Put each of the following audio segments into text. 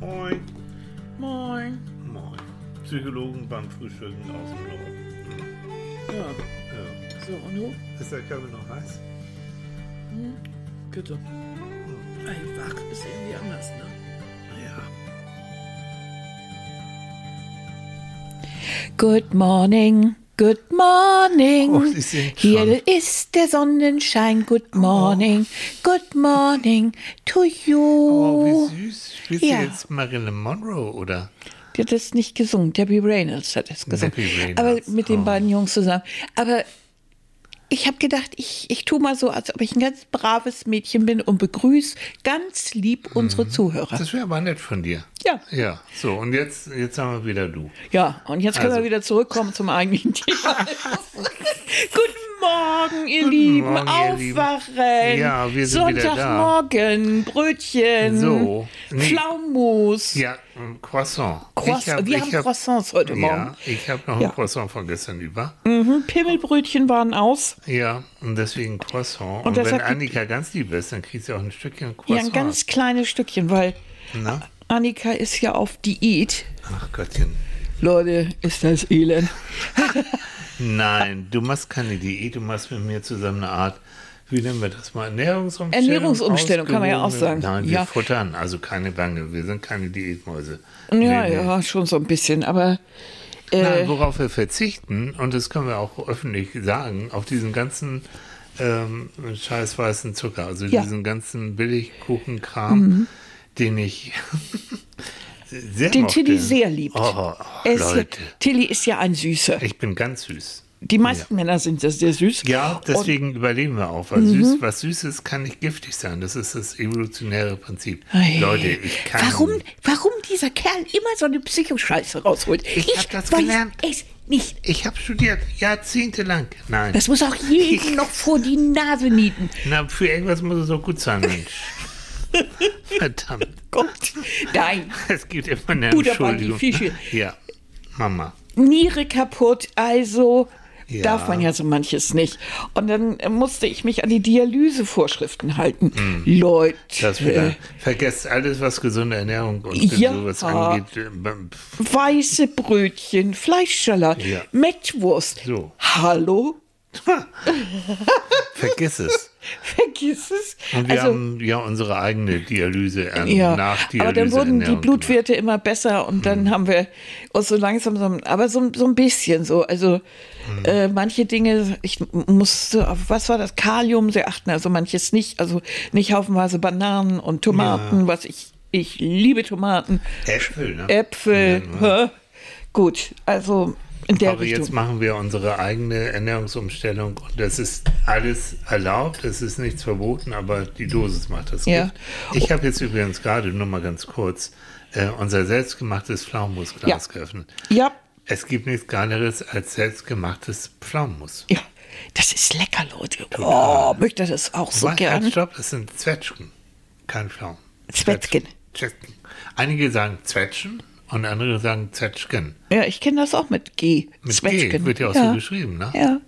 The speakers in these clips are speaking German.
Moin. Moin. Moin. Psychologen beim Frühstücken aus dem Norden. Ja, Ja. so und du? Ist der Körper noch heiß? Bitte. Ey, wach ist irgendwie anders, ne? Ja. Good morning, good morning. Oh, Hier ist der Sonnenschein. Good morning, good morning to you. Oh, wie süß. Spielst Ja. du jetzt Marilyn Monroe, oder? Die hat das nicht gesungen. Debbie Reynolds hat es gesungen. Debbie Reynolds, Aber mit den oh. beiden Jungs zusammen. Aber ich habe gedacht, ich, ich tue mal so, als ob ich ein ganz braves Mädchen bin und begrüße ganz lieb unsere Zuhörer. Das wäre aber nett von dir. Ja. Ja, so, und jetzt, jetzt haben wir wieder du. Ja, und jetzt können Also. wir wieder zurückkommen zum eigentlichen Thema. Guten Morgen, ihr Lieben. Morgen, ihr Lieben. Aufwachen. Ja, wir sind. Sonntagmorgen, Brötchen. So, nee. Pflaumus. Ja, ein Croissant. Croissant. Hab- wir haben hab- Croissants heute Morgen. Ja, ich habe noch Ja. ein Croissant von gestern über. Mhm, Pimmelbrötchen waren aus. Ja, und deswegen Croissant. Und Und, wenn Annika ganz lieb ist, dann kriegt sie auch ein Stückchen Ja, Croissant. ein ganz kleines Stückchen, weil Na? Annika ist ja auf Diät. Ach Gottchen. Leute, ist das elend. Nein, du machst keine Diät, du machst mit mir zusammen eine Art, wie nennen wir das mal, Ernährungsumstellung? Ernährungsumstellung, kann man ja auch sagen. Nein, wir Ja. futtern, also keine Bange, wir sind keine Diätmäuse. Ja, Nee, nee. ja, schon so ein bisschen, aber äh, Nein, worauf wir verzichten, und das können wir auch öffentlich sagen, auf diesen ganzen ähm, scheiß weißen Zucker, also Ja. Mhm. diesen ganzen Billigkuchenkram, den ich sehr den mochte. Tilly sehr liebt. Oh, ist ja, Leute, Tilly ist ja ein Süßer. ich bin ganz süß. Die meisten Männer sind ja sehr süß. Ja, deswegen überleben wir auch, weil Mhm. süß, was Süßes kann nicht giftig sein. Das ist das evolutionäre Prinzip. Ei. Leute, ich kann. Warum, warum dieser Kerl immer so eine Psychoscheiße rausholt? Ich hab das weiß gelernt. es nicht. Ich habe studiert, jahrzehntelang. Nein. Das muss auch jedem noch vor die Nase nieten. Na, für irgendwas muss es auch gut sein, Mensch. Verdammt. Gott, nein. Es gibt immer eine die Entschuldigung. Fische. Ja, Mama. Niere kaputt, also Ja. darf man ja so manches nicht. Und dann musste ich mich an die Dialysevorschriften halten. Leute. Hm. Das wieder. Vergesst alles, was gesunde Ernährung und Ja. sowas angeht. Weiße Brötchen, Fleischsalat, Ja. Mettwurst. So. Hallo? Vergiss es. Vergiss es. Und wir also, haben ja unsere eigene Dialyse, äh, ja, Nachdialyse. aber dann wurden die Blutwerte immer besser und dann Hm. haben wir uns so langsam, so, aber so, so ein bisschen so. Also Hm. äh, manche Dinge, ich musste auf, was war das, Kalium sehr achten, also manches nicht, also nicht haufenweise Bananen und Tomaten, was ich, ich liebe Tomaten, Äpfel, ne? Äpfel, Ja, gut, also in der Aber jetzt Richtung. machen wir unsere eigene Ernährungsumstellung und das ist alles erlaubt, es ist nichts verboten, aber die Dosis macht das Ja. Gift. Ich habe jetzt übrigens gerade, nur mal ganz kurz, äh, unser selbstgemachtes Pflaumenmusglas Ja. geöffnet. Ja, Es gibt nichts Geileres als selbstgemachtes Pflaumenmus. ja, das ist lecker, Leute. Oh, möchte das auch so halt, gerne. Stopp, das sind Zwetschgen, kein Pflaumen. Zwetschgen. Zwetschgen. Einige sagen Zwetschgen und andere sagen Zwetschgen. Ja, ich kenne das auch mit G. Mit Zwetschgen. G wird ja auch so geschrieben, ne? Ja,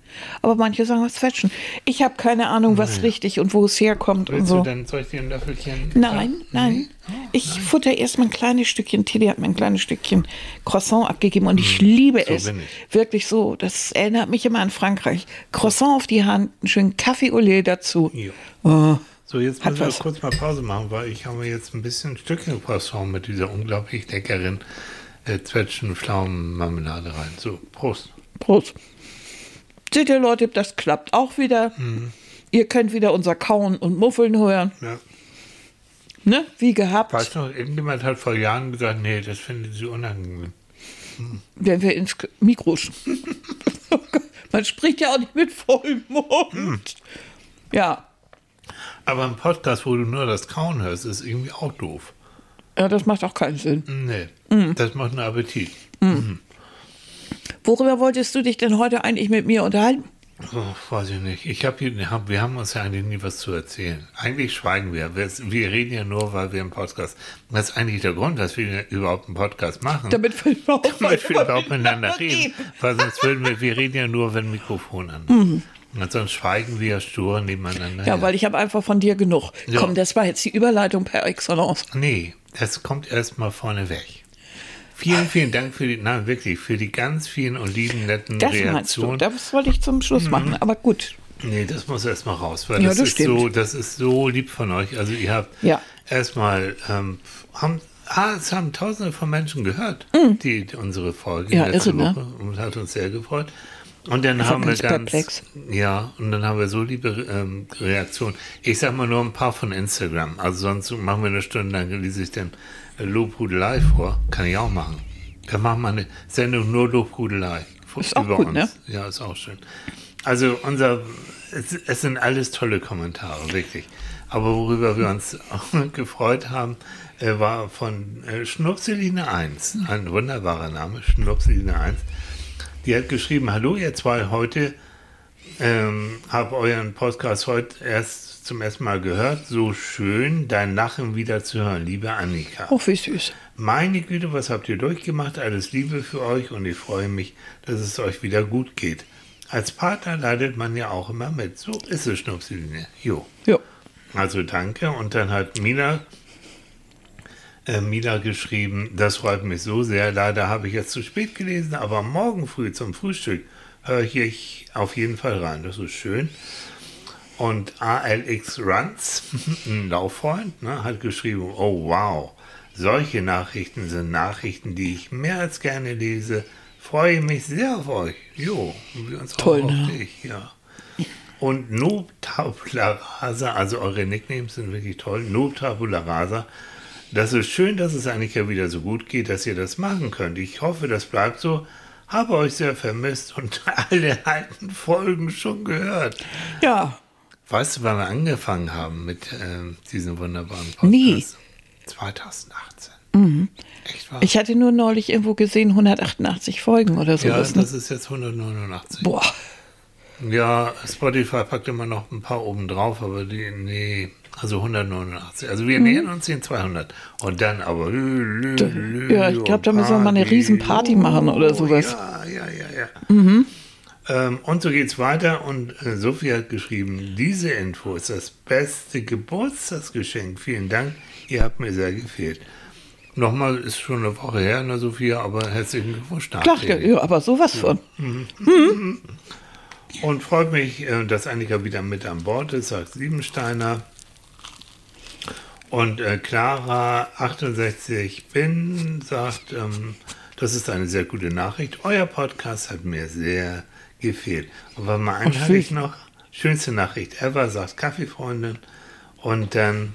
aber manche sagen auch Zwetschgen. Ich habe keine Ahnung, was richtig und wo es herkommt und Willst so. du dann, soll ich dir ein Löffelchen? Nein, nein. Ich futter erstmal ein kleines Stückchen. Tilly hat mir ein kleines Stückchen Croissant abgegeben und ich liebe Hm, so es. ich. Wirklich so. Das erinnert mich immer an Frankreich. Croissant auf die Hand, einen schönen Kaffee au lait dazu. Ja. Oh. So, jetzt müssen wir kurz mal Pause machen, weil ich habe jetzt ein bisschen Stückchen Croissant mit dieser unglaublich leckeren äh, Zwetschgen-Pflaumen-Marmelade rein. So, Prost. Prost. Seht ihr, Leute, das klappt auch wieder. Mhm. Ihr könnt wieder unser Kauen und Muffeln hören. Ja. Ne? Wie gehabt. Weißt du, irgendjemand hat vor Jahren gesagt, nee, das findet sie unangenehm. wenn wir ins Mikro Man spricht ja auch nicht mit vollem Mund. Hm. Ja. Aber ein Podcast, wo du nur das Kauen hörst, ist irgendwie auch doof. ja, das macht auch keinen Sinn. Nee, Hm. das macht einen Appetit. Worüber wolltest du dich denn heute eigentlich mit mir unterhalten? Oh, weiß ich nicht. Ich hab wir haben uns ja eigentlich nie was zu erzählen. Eigentlich schweigen wir. Wir, wir reden ja nur, weil wir einen Podcast. Das ist eigentlich der Grund, dass wir überhaupt einen Podcast machen. Damit wir überhaupt, damit wir überhaupt miteinander reden. Weil sonst würden wir, wir reden ja nur, wenn Mikrofon an. Mhm. Und sonst schweigen wir stur nebeneinander. Ja, weil ich habe einfach von dir genug. Ja. Komm, das war jetzt die Überleitung per Excellence. Nee, das kommt erstmal vorne weg. Vielen, vielen Dank für die, nein, wirklich, für die ganz vielen und lieben, netten Das meinst du. Reaktionen. Das wollte ich zum Schluss machen. Aber gut. Nee, das muss erstmal raus, weil Ja, das, das ist stimmt. so, das ist so lieb von euch. Also ihr habt Ja. erstmal ähm, haben, ah, es haben tausende von Menschen gehört, die, die unsere Folge Mhm. Ja, letzte irre, ne? Woche und hat uns sehr gefreut. Und dann haben wir ganz perplex. ja, und dann haben wir so liebe ähm, Reaktionen. Ich sag mal nur ein paar von Instagram. Also sonst machen wir eine Stunde lang, lese ich dann äh, Lobhudelei vor. Kann ich auch machen. Wir machen mal eine Sendung nur Lobhudelei. Ist auch über gut, uns. ne? Ja, ist auch schön. Also unser, es, es sind alles tolle Kommentare, wirklich. Aber worüber wir uns auch gefreut haben, äh, war von äh, Schnupseline 1, ein wunderbarer Name, Schnupseline 1. Die hat geschrieben, hallo ihr zwei, heute ähm, habe euren Podcast heute erst zum ersten Mal gehört. So schön, dein Lachen wieder zu hören, liebe Annika. Oh, wie süß. Meine Güte, was habt ihr durchgemacht? Alles Liebe für euch und ich freue mich, dass es euch wieder gut geht. Als Partner leidet man ja auch immer mit. So ist es, Schnupseline. Jo. Ja. Also danke. Und dann hat Mina, äh, Mina geschrieben, das freut mich so sehr. Leider habe ich jetzt zu spät gelesen, aber morgen früh zum Frühstück höre ich auf jeden Fall rein. Das ist schön. Und ALX Runs, ein Lauffreund, ne, hat geschrieben, oh wow, solche Nachrichten sind Nachrichten, die ich mehr als gerne lese. Freue mich sehr auf euch. Jo, und wir uns Toll, auch auf ne? dich, ja. Und Noob Tabula Rasa, also eure Nicknames sind wirklich toll. Noob Tabula Rasa. Das ist schön, dass es eigentlich ja wieder so gut geht, dass ihr das machen könnt. Ich hoffe, das bleibt so. Habe euch sehr vermisst und alle alten Folgen schon gehört. Ja. Weißt du, wann wir angefangen haben mit ähm, diesem wunderbaren Podcast? Nie. 2018. Echt wahr? Ich hatte nur neulich irgendwo gesehen, 188 Folgen oder ja, sowas. ne? das ist jetzt 189. Boah. Ja, Spotify packt immer noch ein paar oben drauf, aber die, nee, also 189. Also wir nähern uns den 200. Und dann aber. lü, lü, lü, Ja, ich glaube, da müssen wir mal eine Party. Riesenparty machen oder sowas. Ja, ja, ja, ja. Ähm, und so geht's weiter. Und äh, Sophie hat geschrieben: Diese Info ist das beste Geburtstagsgeschenk. Vielen Dank, ihr habt mir sehr gefehlt. Nochmal ist schon eine Woche her, ne, Sophia, aber herzlichen Glückwunsch Klar, ja, aber sowas von. Und freut mich, äh, dass Annika wieder mit an Bord ist, sagt Siebensteiner. Und äh, Clara 68 bin sagt, ähm, das ist eine sehr gute Nachricht. Euer Podcast hat mir sehr gefehlt. Aber mal einen hatte ich noch. Schönste Nachricht ever, sagt Kaffeefreundin. Und dann,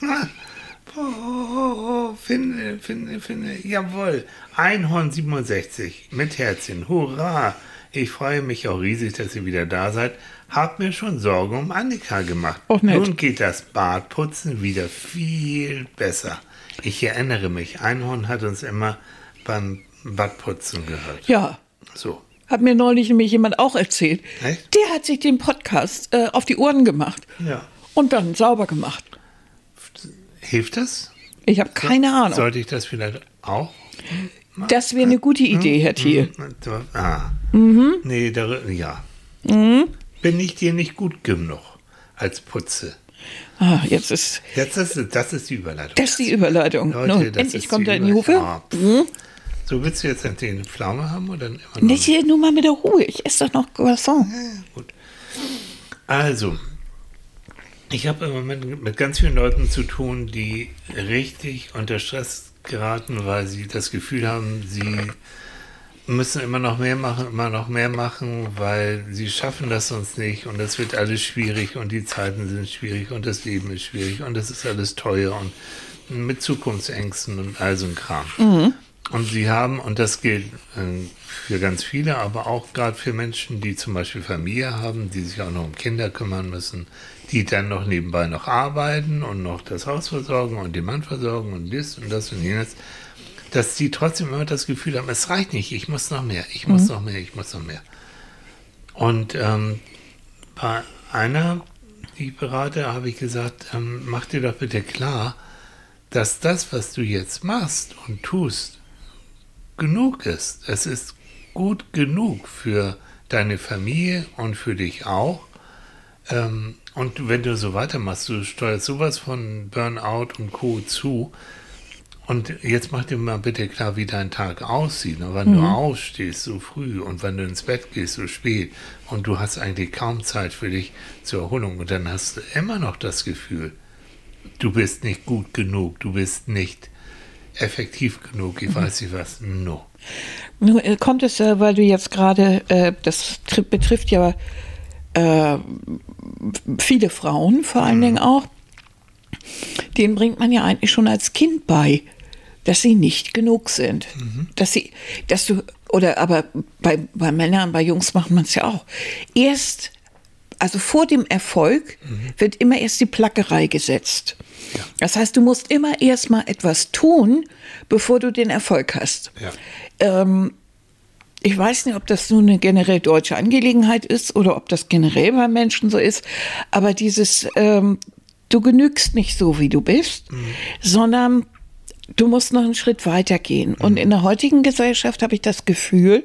oh, finde, finde, finde, jawohl, Einhorn 67 mit Herzchen, hurra! Ich freue mich auch riesig, dass ihr wieder da seid. Hab mir schon Sorgen um Annika gemacht. Och, nett. Nun geht das Bartputzen wieder viel besser. Ich erinnere mich, Einhorn hat uns immer beim Badputzen gehört. Ja. So. Hat mir neulich nämlich jemand auch erzählt. Echt? Der hat sich den Podcast äh, auf die Ohren gemacht Ja. und dann sauber gemacht. Hilft das? Ich habe keine Ahnung. Sollte ich das vielleicht auch? Das wäre eine gute Idee, Herr Thiel. Ah. Mhm. Nee, da, ja. Bin ich dir nicht gut genug als Putze? Ah, jetzt ist Jetzt ist, das ist die Überleitung. das ist die Überleitung. Leute, das endlich ist kommt er in die Überleitung. Hufe. Ah, pff. So, willst du jetzt eine Pflaume haben oder immer noch? Nicht hier nur mal mit der Ruhe. Ich esse doch noch Croissant. Gut. Also, ich habe im Moment mit ganz vielen Leuten zu tun, die richtig unter Stress geraten, weil sie das Gefühl haben, sie müssen immer noch mehr machen, immer noch mehr machen, weil sie schaffen das sonst nicht und es wird alles schwierig und die Zeiten sind schwierig und das Leben ist schwierig und es ist alles teuer und mit Zukunftsängsten und all so ein Kram. Und sie haben, und das gilt äh, für ganz viele, aber auch gerade für Menschen, die zum Beispiel Familie haben, die sich auch noch um Kinder kümmern müssen, die dann noch nebenbei noch arbeiten und noch das Haus versorgen und den Mann versorgen und dies und das und jenes, dass die trotzdem immer das Gefühl haben, es reicht nicht, ich muss noch mehr, ich muss noch mehr, ich muss noch mehr. Und ähm, bei einer, die ich berate, habe ich gesagt, ähm, mach dir doch bitte klar, dass das, was du jetzt machst und tust, genug ist. Es ist gut genug für deine Familie und für dich auch. Ähm, und wenn du so weitermachst, du steuerst sowas von Burnout und Co. zu. Und jetzt mach dir mal bitte klar, wie dein Tag aussieht. Und wenn mhm. du aufstehst so früh und wenn du ins Bett gehst so spät und du hast eigentlich kaum Zeit für dich zur Erholung und dann hast du immer noch das Gefühl, du bist nicht gut genug, du bist nicht effektiv genug, ich weiß nicht was. No. Nun äh, kommt es, äh, weil du jetzt gerade, äh, das betrifft ja viele Frauen vor allen mhm. Dingen auch, denen bringt man ja eigentlich schon als Kind bei, dass sie nicht genug sind. Mhm. Dass sie, dass du, oder aber bei, bei Männern, bei Jungs macht man es ja auch. Erst, also vor dem Erfolg mhm. wird immer erst die Plackerei gesetzt. Ja. Das heißt, du musst immer erst mal etwas tun, bevor du den Erfolg hast. Ja. Ähm, ich weiß nicht, ob das nur eine generell deutsche Angelegenheit ist oder ob das generell bei Menschen so ist, aber dieses, ähm, du genügst nicht so, wie du bist, mhm. sondern du musst noch einen Schritt weiter gehen. Mhm. Und in der heutigen Gesellschaft habe ich das Gefühl,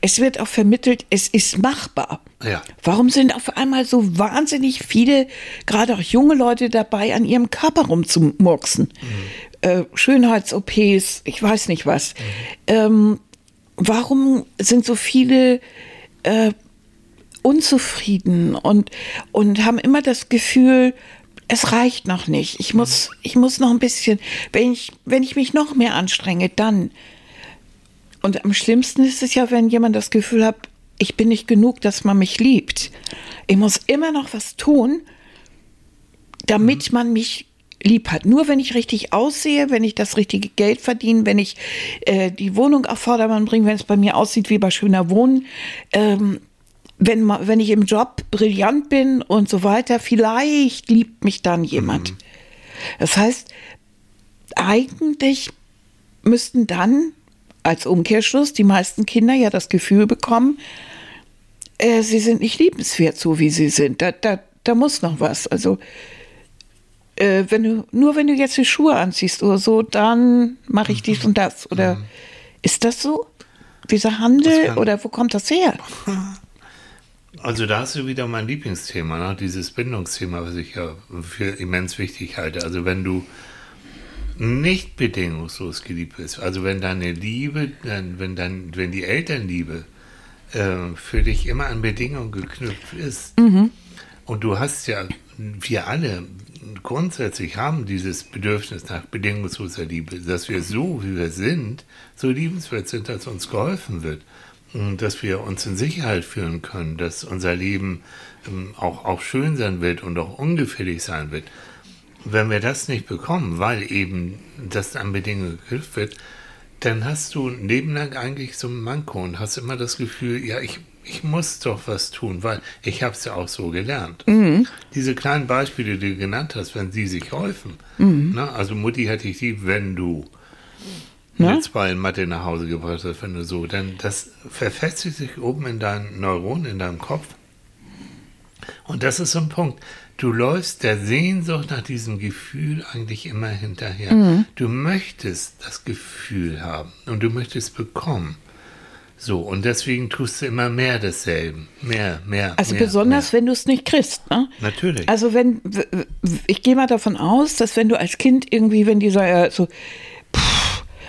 es wird auch vermittelt, es ist machbar. Ja. Warum sind auf einmal so wahnsinnig viele, gerade auch junge Leute dabei, an ihrem Körper rumzumurksen? Mhm. Äh, Schönheits-OPs, ich weiß nicht was. Mhm. Ähm, warum sind so viele äh, unzufrieden und, und haben immer das Gefühl, es reicht noch nicht. Ich muss, ich muss noch ein bisschen, wenn ich, wenn ich mich noch mehr anstrenge, dann. Und am schlimmsten ist es ja, wenn jemand das Gefühl hat, ich bin nicht genug, dass man mich liebt. Ich muss immer noch was tun, damit mhm. man mich lieb hat. Nur wenn ich richtig aussehe, wenn ich das richtige Geld verdiene, wenn ich äh, die Wohnung auf Vordermann bringe, wenn es bei mir aussieht wie bei schöner Wohnen, ähm, wenn, wenn ich im Job brillant bin und so weiter, vielleicht liebt mich dann jemand. Mhm. Das heißt, eigentlich müssten dann als Umkehrschluss die meisten Kinder ja das Gefühl bekommen, äh, sie sind nicht liebenswert, so wie sie sind. Da, da, da muss noch was. Also äh, wenn du, nur wenn du jetzt die Schuhe anziehst oder so, dann mache ich dies und das. Oder mhm. ist das so? Dieser Handel oder wo kommt das her? Also da hast du wieder mein Lieblingsthema, ne? dieses Bindungsthema, was ich ja für immens wichtig halte. Also wenn du nicht bedingungslos geliebt bist, also wenn deine Liebe, wenn, dein, wenn die Elternliebe äh, für dich immer an Bedingungen geknüpft ist mhm. und du hast ja, wir alle, grundsätzlich haben dieses Bedürfnis nach bedingungsloser Liebe, dass wir so, wie wir sind, so liebenswert sind, dass uns geholfen wird. Dass wir uns in Sicherheit fühlen können, dass unser Leben ähm, auch, auch schön sein wird und auch ungefährlich sein wird. Wenn wir das nicht bekommen, weil eben das an Bedingungen geknüpft wird, dann hast du ein Leben lang eigentlich so ein Manko und hast immer das Gefühl, ja, ich ich muss doch was tun, weil ich habe es ja auch so gelernt. Mhm. Diese kleinen Beispiele, die du genannt hast, wenn sie sich häufen. Mhm. Ne? Also Mutti hätte ich lieb, wenn du ne? mit zwei in Mathe nach Hause gebracht hast, wenn du so, dann das verfestigt sich oben in deinen Neuronen, in deinem Kopf. Und das ist so ein Punkt. Du läufst der Sehnsucht nach diesem Gefühl eigentlich immer hinterher. Mhm. Du möchtest das Gefühl haben und du möchtest bekommen. So, und deswegen tust du immer mehr desselben. Mehr, mehr. Also mehr, besonders, mehr. wenn du es nicht kriegst, ne? Natürlich. Also wenn, ich gehe mal davon aus, dass wenn du als Kind irgendwie, wenn dieser so, pff,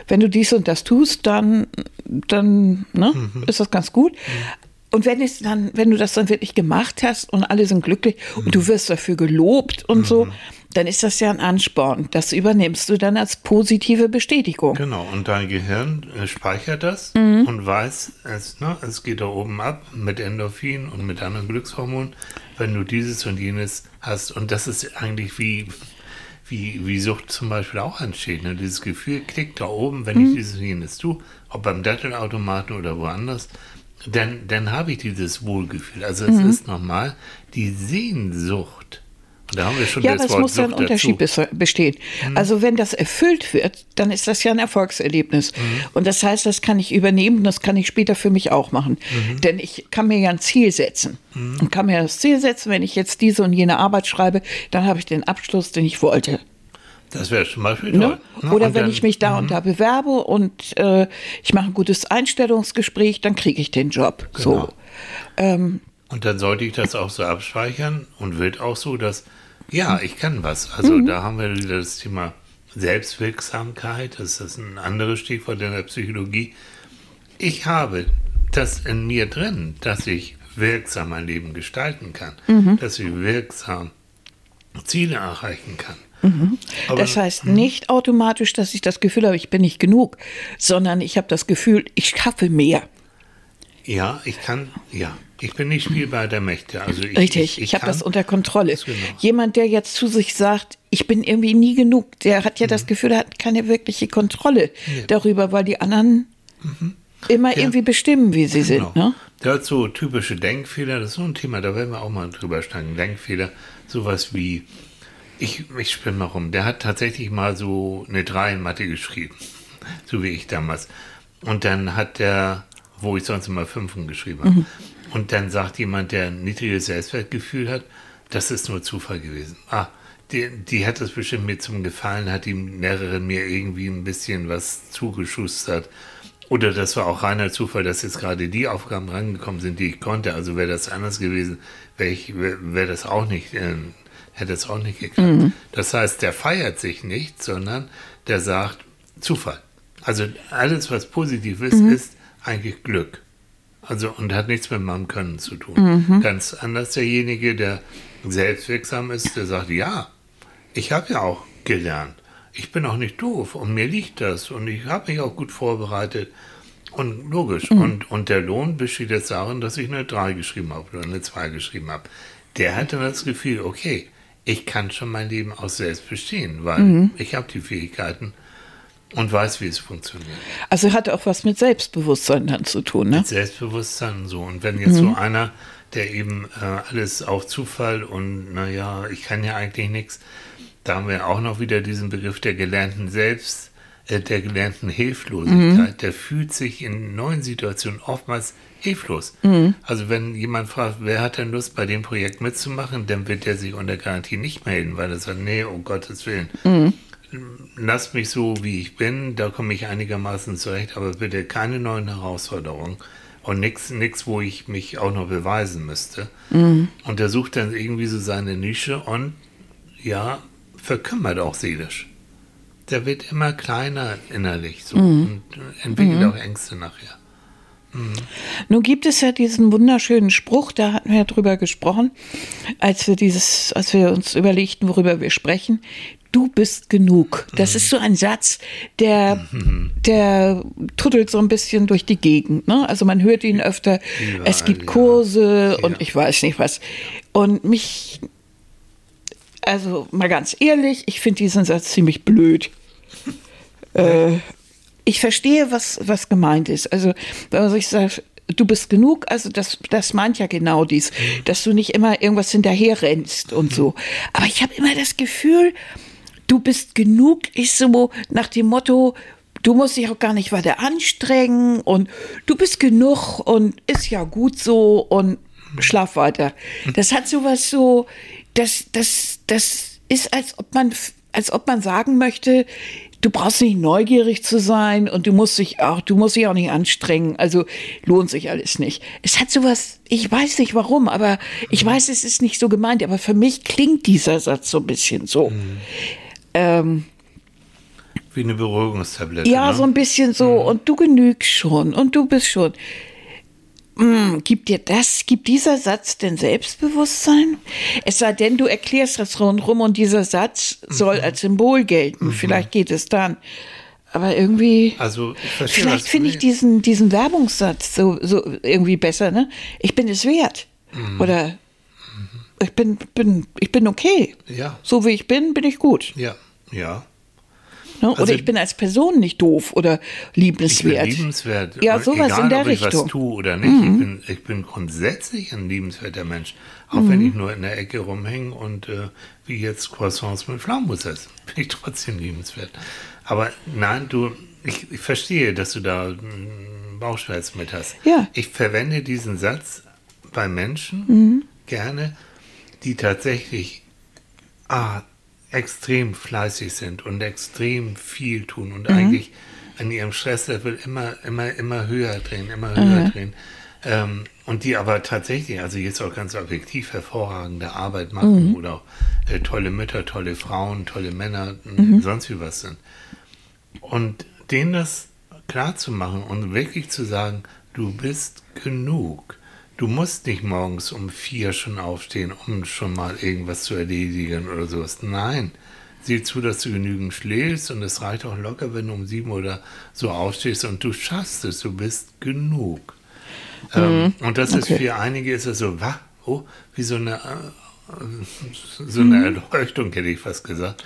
wenn du dies und das tust, dann, dann ne, mhm. ist das ganz gut. Mhm. Und wenn es dann, wenn du das dann wirklich gemacht hast und alle sind glücklich mhm. und du wirst dafür gelobt und so, mhm dann ist das ja ein Ansporn. Das übernimmst du dann als positive Bestätigung. Genau, und dein Gehirn äh, speichert das mhm. und weiß, es, ne, es geht da oben ab mit Endorphin und mit anderen Glückshormonen, wenn du dieses und jenes hast. Und das ist eigentlich wie, wie, wie Sucht zum Beispiel auch entsteht. Ne? Dieses Gefühl klickt da oben, wenn mhm. ich dieses und jenes tue, ob beim Dattelautomaten oder woanders, dann, dann habe ich dieses Wohlgefühl. Also es mhm. ist nochmal die Sehnsucht da haben wir schon ja, aber es muss ja ein Unterschied dazu. bestehen. Mhm. Also wenn das erfüllt wird, dann ist das ja ein Erfolgserlebnis. Mhm. Und das heißt, das kann ich übernehmen, das kann ich später für mich auch machen. Mhm. Denn ich kann mir ja ein Ziel setzen. Mhm. Und kann mir das Ziel setzen, wenn ich jetzt diese und jene Arbeit schreibe, dann habe ich den Abschluss, den ich wollte. Das wäre zum Beispiel Ne? toll. Ne? Oder Und wenn dann- ich mich da und Mhm. da bewerbe und äh, ich mache ein gutes Einstellungsgespräch, dann kriege ich den Job. Genau. So. Ähm, Und dann sollte ich das auch so abspeichern und wird auch so, dass, ja, ich kann was. Also Mhm. da haben wir wieder das Thema Selbstwirksamkeit, das ist ein anderes Stichwort in der Psychologie. Ich habe das in mir drin, dass ich wirksam mein Leben gestalten kann, Mhm. dass ich wirksam Ziele erreichen kann. Aber- Mhm. das heißt nicht automatisch, dass ich das Gefühl habe, ich bin nicht genug, sondern ich habe das Gefühl, ich schaffe mehr. Ja, ich kann, ja, ich bin nicht spielbar der Mächte. Also ich, Richtig, ich, habe kann- das unter Kontrolle. Genau. Jemand, der jetzt zu sich sagt, ich bin irgendwie nie genug, der hat ja Mhm. das Gefühl, er hat keine wirkliche Kontrolle darüber, weil die anderen immer irgendwie bestimmen, wie sie Mhm. Genau. sind. Ne? Der hat so typische Denkfehler, das ist so ein Thema, da werden wir auch mal drüber steigen. Denkfehler, sowas wie, ich, ich spinne mal rum, der hat tatsächlich mal so eine 3 in Mathe geschrieben, so wie ich damals. Und dann hat der, wo ich sonst immer Fünfen geschrieben habe, Mhm. Und dann sagt jemand, der ein niedriges Selbstwertgefühl hat, das ist nur Zufall gewesen. Ah, die, die hat es bestimmt mir zum Gefallen, hat die Lehrerin mir irgendwie ein bisschen was zugeschustert. Oder das war auch reiner Zufall, dass jetzt gerade die Aufgaben rangekommen sind, die ich konnte. Also wäre das anders gewesen, wäre wär das auch nicht, ähm, hätte das auch nicht geklappt. Das heißt, der feiert sich nicht, sondern der sagt Zufall. Also alles, was positiv ist, ist eigentlich Glück. Also und hat nichts mit meinem Können zu tun. Ganz anders derjenige, der selbstwirksam ist, der sagt, ja, ich habe ja auch gelernt. Ich bin auch nicht doof und mir liegt das und ich habe mich auch gut vorbereitet. Und logisch. Und, und der Lohn besteht jetzt darin, dass ich eine 3 geschrieben habe oder eine 2 geschrieben habe. Der hatte das Gefühl, okay, ich kann schon mein Leben auch selbst bestehen, weil ich habe die Fähigkeiten und weiß, wie es funktioniert. Also hat auch was mit Selbstbewusstsein dann zu tun. Ne? Selbstbewusstsein und so. Und wenn jetzt so einer, der eben äh, alles auf Zufall und naja, ich kann ja eigentlich nichts, da haben wir auch noch wieder diesen Begriff der gelernten Selbst, äh, der gelernten Hilflosigkeit. Der fühlt sich in neuen Situationen oftmals hilflos. Also wenn jemand fragt, wer hat denn Lust bei dem Projekt mitzumachen, dann wird der sich unter Garantie nicht melden, weil er sagt, nee, um Gottes Willen lasst mich so, wie ich bin, da komme ich einigermaßen zurecht, aber bitte keine neuen Herausforderungen. Und nichts, nix, wo ich mich auch noch beweisen müsste. Und er sucht dann irgendwie so seine Nische. Und ja, verkümmert auch seelisch. Der wird immer kleiner innerlich so. Und entwickelt auch Ängste nachher. Nun gibt es ja diesen wunderschönen Spruch, da hatten wir ja drüber gesprochen, als wir dieses, als wir uns überlegten, worüber wir sprechen. Du bist genug. Das ist so ein Satz, der, der tuddelt so ein bisschen durch die Gegend. Ne? Also man hört ihn öfter. Überall, es gibt. Kurse Ja. und ich weiß nicht was. Und mich, also mal ganz ehrlich, ich finde diesen Satz ziemlich blöd. Äh, ich verstehe, was, was gemeint ist. Also, wenn man sich sagt, du bist genug, also das, das meint ja genau dies, dass du nicht immer irgendwas hinterher rennst und so. Aber ich habe immer das Gefühl, du bist genug, ist so nach dem Motto, du musst dich auch gar nicht weiter anstrengen und du bist genug und ist ja gut so und schlaf weiter. Das hat sowas so, das, das, das ist, als ob man, als ob man sagen möchte, du brauchst nicht neugierig zu sein und du musst dich auch, du musst dich auch nicht anstrengen. Also lohnt sich alles nicht. Es hat sowas, ich weiß nicht warum, aber ich weiß, es ist nicht so gemeint, aber für mich klingt dieser Satz so ein bisschen so. Ähm, Wie eine Beruhigungstablette. ja, ne? so ein bisschen so, und du genügst schon und du bist schon. Mm, gibt dir das, gibt dieser Satz denn Selbstbewusstsein? Es sei denn, du erklärst das rundherum und dieser Satz soll als Symbol gelten. Vielleicht geht es dann. Aber irgendwie. Also, verstehe Vielleicht finde ich diesen, diesen Werbungssatz so, so irgendwie besser, ne? Ich bin es wert. Mhm. Oder ich bin, bin, ich bin okay. Ja. So wie ich bin, bin ich gut. Ja, ja. Ne? Also- oder ich bin als Person nicht doof oder Ich bin liebenswert. liebenswert. Ja, sowas egal, in der ob ich Richtung. Mhm. was tue oder nicht. Ich, bin, ich bin grundsätzlich ein liebenswerter Mensch. Auch wenn Mhm. ich nur in der Ecke rumhänge und äh, wie jetzt Croissants mit Pflaumenmus esse, bin ich trotzdem liebenswert. Aber nein, du, ich, ich verstehe, dass du da mm, Bauchschmerzen mit hast. Ja. Ich verwende diesen Satz bei Menschen Mhm. gerne, die tatsächlich ah, extrem fleißig sind und extrem viel tun und eigentlich an ihrem Stresslevel immer, immer, immer höher drehen, immer höher drehen. Ähm, und die aber tatsächlich, also jetzt auch ganz objektiv hervorragende Arbeit machen oder auch äh, tolle Mütter, tolle Frauen, tolle Männer, sonst wie was sind. Und denen das klar zu machen und wirklich zu sagen, du bist genug. Du musst nicht morgens um vier schon aufstehen, um schon mal irgendwas zu erledigen oder sowas. Nein, sieh zu, dass du genügend schläfst und es reicht auch locker, wenn du um sieben oder so aufstehst und du schaffst es, du bist genug. Ähm, und das ist okay. für einige ist es so, wa, oh, wie so eine, äh, so eine Erleuchtung, hätte ich fast gesagt.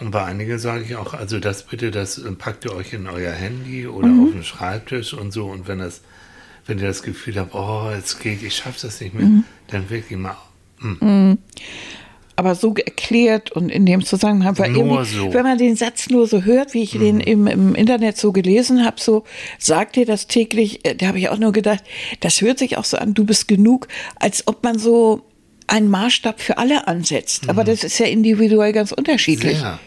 Und bei einigen sage ich auch, also das bitte, das äh, packt ihr euch in euer Handy oder auf den Schreibtisch und so. Und wenn das, wenn ihr das Gefühl habt, oh, jetzt geht, ich schaffe das nicht mehr, dann wirklich mal. aber so erklärt und in dem Zusammenhang, weil Nur irgendwie, so. wenn man den Satz nur so hört, wie ich den im, im Internet so gelesen habe, so sagt ihr das täglich, äh, da habe ich auch nur gedacht, das hört sich auch so an, du bist genug, als ob man so einen Maßstab für alle ansetzt. Aber das ist ja individuell ganz unterschiedlich. Sehr,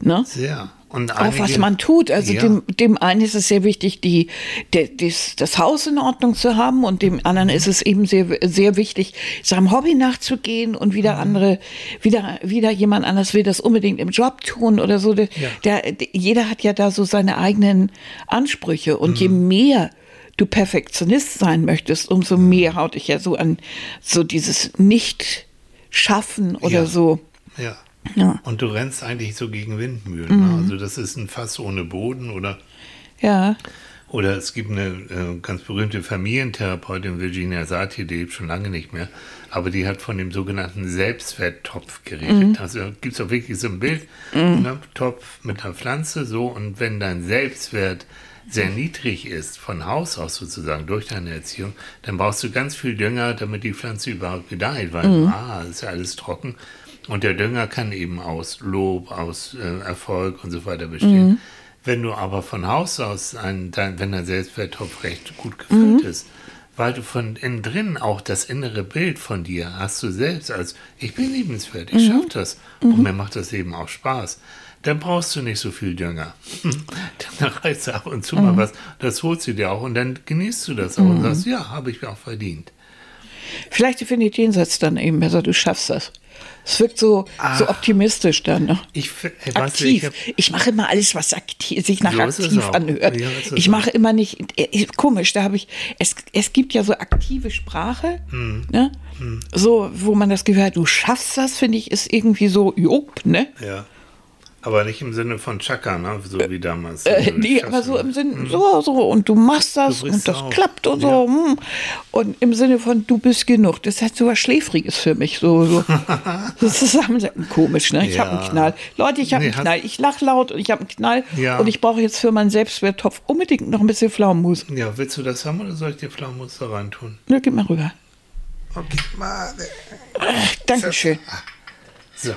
Ne? sehr. Und Auch was einige- man tut. Also Ja. dem, dem einen ist es sehr wichtig, die, der, das, das Haus in Ordnung zu haben und dem anderen ist es eben sehr, sehr wichtig, seinem Hobby nachzugehen und Mhm. wieder andere, wieder, wieder jemand anders will das unbedingt im Job tun oder so. Der, Ja. der, jeder hat ja da so seine eigenen Ansprüche und Mhm. je mehr du Perfektionist sein möchtest, umso Mhm. mehr haut dich ja so an so dieses Nicht-Schaffen oder Ja. so. Ja. Ja. Und du rennst eigentlich so gegen Windmühlen. Ne? Also das ist ein Fass ohne Boden oder Ja. Oder es gibt eine äh, ganz berühmte Familientherapeutin, Virginia Satir, die lebt schon lange nicht mehr, aber die hat von dem sogenannten Selbstwerttopf geredet. Also gibt es auch wirklich so ein Bild, ne, Topf mit einer Pflanze, so, und wenn dein Selbstwert sehr niedrig ist, von Haus aus sozusagen, durch deine Erziehung, dann brauchst du ganz viel Dünger, damit die Pflanze überhaupt gedeiht, weil, ah, ist ja alles trocken. Und der Dünger kann eben aus Lob, aus äh, Erfolg und so weiter bestehen. Wenn du aber von Haus aus, ein, dein, wenn dein Selbstwerttopf recht gut gefüllt ist, weil du von innen drin auch das innere Bild von dir hast du selbst als, ich bin liebenswert, ich schaff das. Und mir macht das Leben auch Spaß, dann brauchst du nicht so viel Dünger. dann reißt du ab und zu mal was, das holst du dir auch und dann genießt du das auch und sagst, ja, habe ich mir auch verdient. Vielleicht finde ich den Satz dann eben besser, du schaffst das. Es wirkt so, so optimistisch dann. Ne? Ich, du, Aktiv. ich hab- Ich, mache immer alles, was aktiv, sich nach So aktiv anhört. Ja, ich auch. mache immer nicht, äh, komisch, da habe ich, es, es gibt ja so aktive Sprache, Hm. ne? so, wo man das Gefühl hat, du schaffst das, finde ich, ist irgendwie so, jupp, ne? Ja. Aber nicht im Sinne von Chaka, ne? so wie damals. Äh, nee, aber so im Sinne, so, so, und du machst das Du und das auf. klappt und Ja. so. hm. Und im Sinne von, du bist genug. Das hat so was Schläfriges für mich. So, so. Das ist komisch, ne? Ich habe Ja. einen Knall. Leute, ich habe Nee, einen Knall. Ich lach laut und ich habe einen Knall. Ja. Und ich brauche jetzt für meinen Selbstwerttopf unbedingt noch ein bisschen Pflaumenmus. Ja, willst du das haben oder soll ich dir Pflaumenmus da reintun? Ja, gib mal rüber. Okay, mal. Dankeschön. So.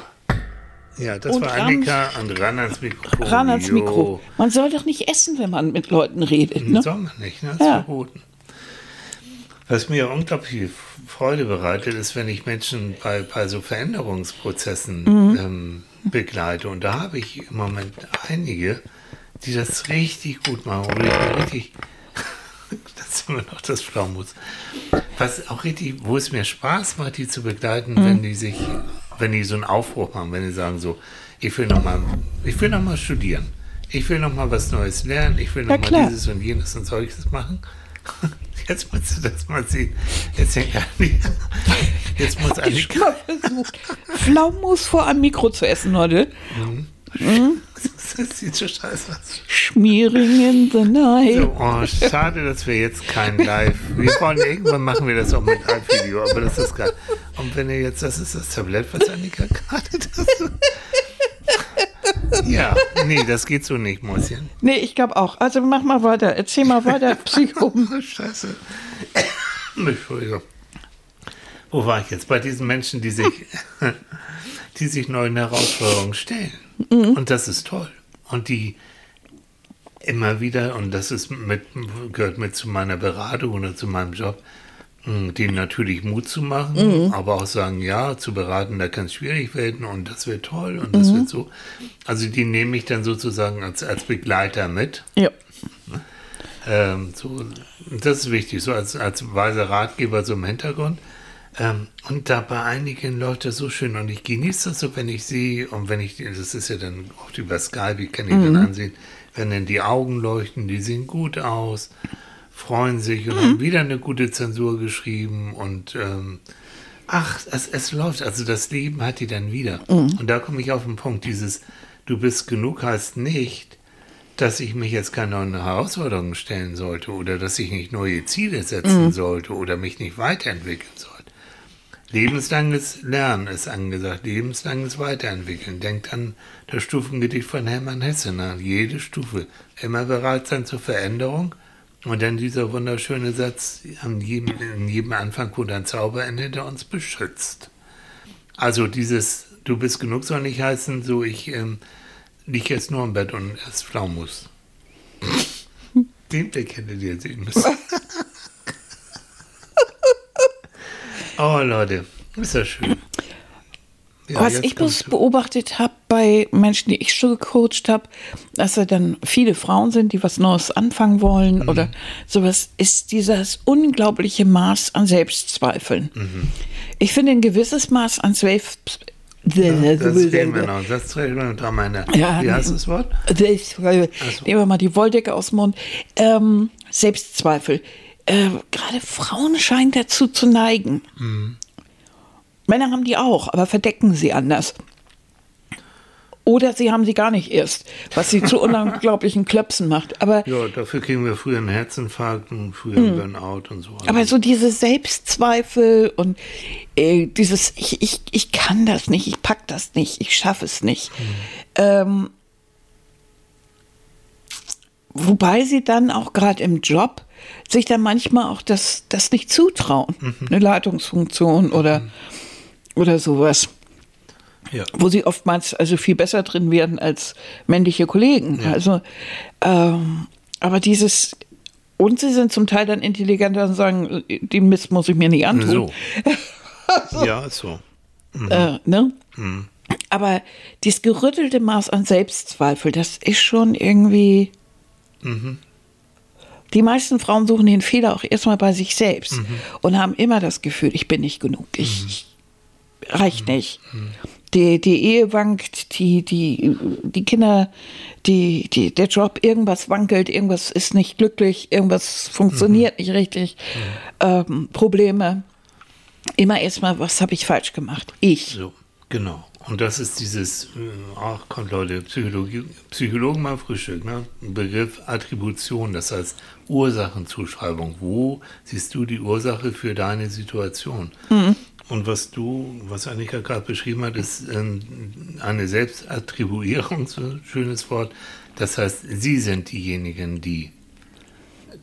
Ja, das Und war ran- Annika und ran ans Mikrofon. Ran ans. Mikro. Man soll doch nicht essen, wenn man mit Leuten redet. Ne? Soll man nicht, ne? Das Ja. ist verboten. Was mir unglaublich viel Freude bereitet, ist, wenn ich Menschen bei, bei so Veränderungsprozessen Mhm. ähm, begleite. Und da habe ich im Moment einige, die das richtig gut machen. Und ich richtig, das ist immer noch das Pflaumus. Was auch richtig, wo es mir Spaß macht, die zu begleiten, Mhm. wenn die sich, wenn die so einen Aufbruch machen, wenn die sagen so, ich will noch mal, ich will noch mal studieren. Ich will noch mal was Neues lernen. Ich will noch Ja, mal klar. dieses und jenes und solches machen. Jetzt musst du das mal sehen. Jetzt hängt Annika. Jetzt muss versucht, Pflaumenmus vor einem Mikro zu essen heute. Das sieht so scheiße aus. Schmiering in the night. So, oh, schade, dass wir jetzt kein Live. Wir wollen irgendwann machen wir das auch mit Live-Video, aber das ist geil. Und wenn ihr jetzt, das ist das Tablett, was Annika gerade das. Ja, nee, das geht so nicht, Mäuschen. Nee, ich glaube auch. Also mach mal weiter. Erzähl mal weiter, Psycho. Oh, scheiße. Entschuldigung. Wo war ich jetzt? Bei diesen Menschen, die sich, die sich neuen Herausforderungen stellen. Und das ist toll. Und die immer wieder, und das ist mit, gehört mit zu meiner Beratung oder zu meinem Job, mh, denen natürlich Mut zu machen, aber auch sagen, ja, zu beraten, da kann es schwierig werden und das wird toll und das wird so. Also die nehme ich dann sozusagen als, als Begleiter mit. Ja. Ähm, so, das ist wichtig, so als, als weiser Ratgeber so im Hintergrund. Ähm, und da bei einigen das so schön und ich genieße das so, wenn ich sehe und wenn ich, das ist ja dann oft über Skype, ich kann ich dann ansehen, wenn dann die Augen leuchten, die sehen gut aus, freuen sich und haben wieder eine gute Zensur geschrieben und ähm, ach, es, es läuft, also das Leben hat die dann wieder. Und da komme ich auf den Punkt, dieses du bist genug heißt nicht, dass ich mich jetzt keine neuen Herausforderungen stellen sollte oder dass ich nicht neue Ziele setzen sollte oder mich nicht weiterentwickeln. Lebenslanges Lernen ist angesagt, lebenslanges Weiterentwickeln. Denkt an das Stufengedicht von Hermann Hesse nach. Jede Stufe immer bereit sein zur Veränderung. Und dann dieser wunderschöne Satz an jedem, in jedem Anfang, wo dein Zauber endet, der uns beschützt. Also dieses, du bist genug soll nicht heißen, so ich ähm, liege jetzt nur im Bett und esse Pflaumus. Den Blick hättet ihr sehen müssen. Oh Leute, ist das schön. Ja, Was ich bloß beobachtet habe bei Menschen, die ich schon gecoacht habe, dass da dann viele Frauen sind, die was Neues anfangen wollen Mhm. oder sowas, ist dieses unglaubliche Maß an Selbstzweifeln. Mhm. Ich finde ein gewisses Maß an Selbst Das reden wir noch. Das reden wir noch meine. Ja, Wie heißt das Wort? So. Nehmen wir mal die Wolldecke aus dem Mund. Ähm, Selbstzweifel. Äh, Gerade Frauen scheinen dazu zu neigen. Mhm. Männer haben die auch, aber verdecken sie anders. Oder sie haben sie gar nicht erst, was sie zu unglaublichen Klöpsen macht. Aber, Ja, dafür kriegen wir früher einen Herzinfarkt und früher einen Burnout und so. Mhm. aber so diese Selbstzweifel und äh, dieses, ich, ich, ich kann das nicht, ich pack das nicht, ich schaffe es nicht. Ähm, wobei sie dann auch gerade im Job sich dann manchmal auch das, das nicht zutrauen. Eine Leitungsfunktion oder, oder sowas. ja. Wo sie oftmals also viel besser drin werden als männliche Kollegen. Also, ähm, aber dieses, und sie sind zum Teil dann intelligenter und sagen, die Mist muss ich mir nicht antun. So. ja, ist so. Äh, ne? Aber dieses gerüttelte Maß an Selbstzweifel, das ist schon irgendwie. Die meisten Frauen suchen den Fehler auch erstmal bei sich selbst und haben immer das Gefühl, ich bin nicht genug, ich, ich reicht nicht. Die, die Ehe wankt, die, die, die Kinder, die, die, der Job, irgendwas wankelt, irgendwas ist nicht glücklich, irgendwas funktioniert nicht richtig, ähm, Probleme. Immer erstmal, was habe ich falsch gemacht? Ich. So, genau. Und das ist dieses, äh, ach kommt Leute, Psychologie, Psychologen mal Frühstück, ne? Begriff Attribution, das heißt Ursachenzuschreibung. Wo siehst du die Ursache für deine Situation? Und was du, was Annika gerade beschrieben hat, ist ähm, eine Selbstattribuierung, so ein schönes Wort. Das heißt, sie sind diejenigen, die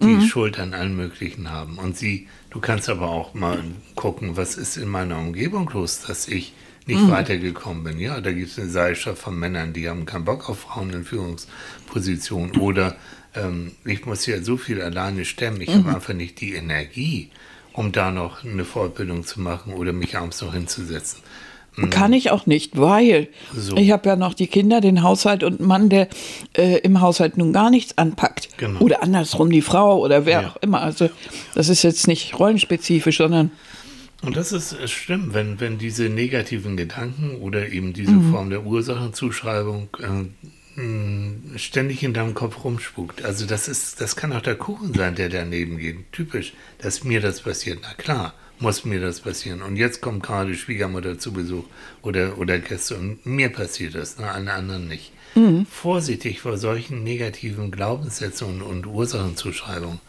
die Schuld an allen Möglichen haben. Und sie, du kannst aber auch mal gucken, was ist in meiner Umgebung los, dass ich nicht weitergekommen bin. Ja, da gibt es eine Seilschaft von Männern, die haben keinen Bock auf Frauen in Führungspositionen. Oder ähm, ich muss ja so viel alleine stemmen, ich habe einfach nicht die Energie, um da noch eine Fortbildung zu machen oder mich abends noch hinzusetzen. Kann ich auch nicht, weil So. ich habe ja noch die Kinder, den Haushalt und einen Mann, der äh, im Haushalt nun gar nichts anpackt. Genau. Oder andersrum die Frau oder wer Ja. auch immer. Also das ist jetzt nicht rollenspezifisch, sondern Und das ist äh, schlimm, wenn, wenn diese negativen Gedanken oder eben diese Form der Ursachenzuschreibung äh, mh, ständig in deinem Kopf rumspukt. Also das ist, das kann auch der Kuchen sein, der daneben geht. Typisch, dass mir das passiert. Na klar, muss mir das passieren. Und jetzt kommt gerade Schwiegermutter zu Besuch oder, oder Gäste und mir passiert das, ne, allen anderen nicht. Vorsichtig vor solchen negativen Glaubenssätzen und, und Ursachenzuschreibungen.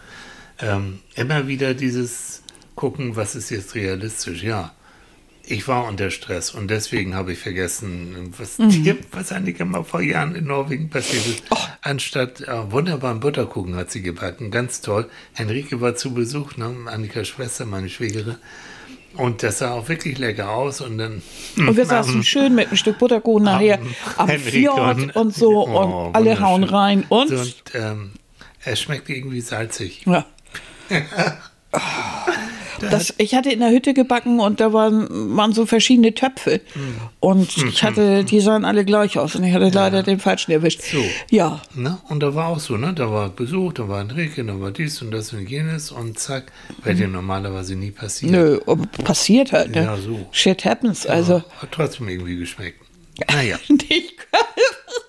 Ähm, immer wieder dieses gucken, was ist jetzt realistisch. Ja, ich war unter Stress und deswegen habe ich vergessen, was, dir, was Annika mal vor Jahren in Norwegen passiert ist. Anstatt äh, wunderbaren Butterkuchen hat sie gebacken, ganz toll. Henrike war zu Besuch, ne? Annikas Schwester, meine Schwägerin. Und das sah auch wirklich lecker aus. Und dann. und wir saßen schön mit einem Stück Butterkuchen nachher am Fjord und, so Oh, und alle hauen rein und So, und ähm, es schmeckt irgendwie salzig. ja. Das, ich hatte in der Hütte gebacken und da waren, waren so verschiedene Töpfe. Und ich hatte, die sahen alle gleich aus und ich hatte leider den falschen erwischt. So. Ja, Ne? Und da war auch so, ne? Da war Besuch, da war Enrique, da war dies und das und jenes und zack, wäre dir normalerweise nie passiert. nö, aber passiert halt, ne? Ja, so. Shit happens, also. Hat trotzdem irgendwie geschmeckt. Naja, Nicht-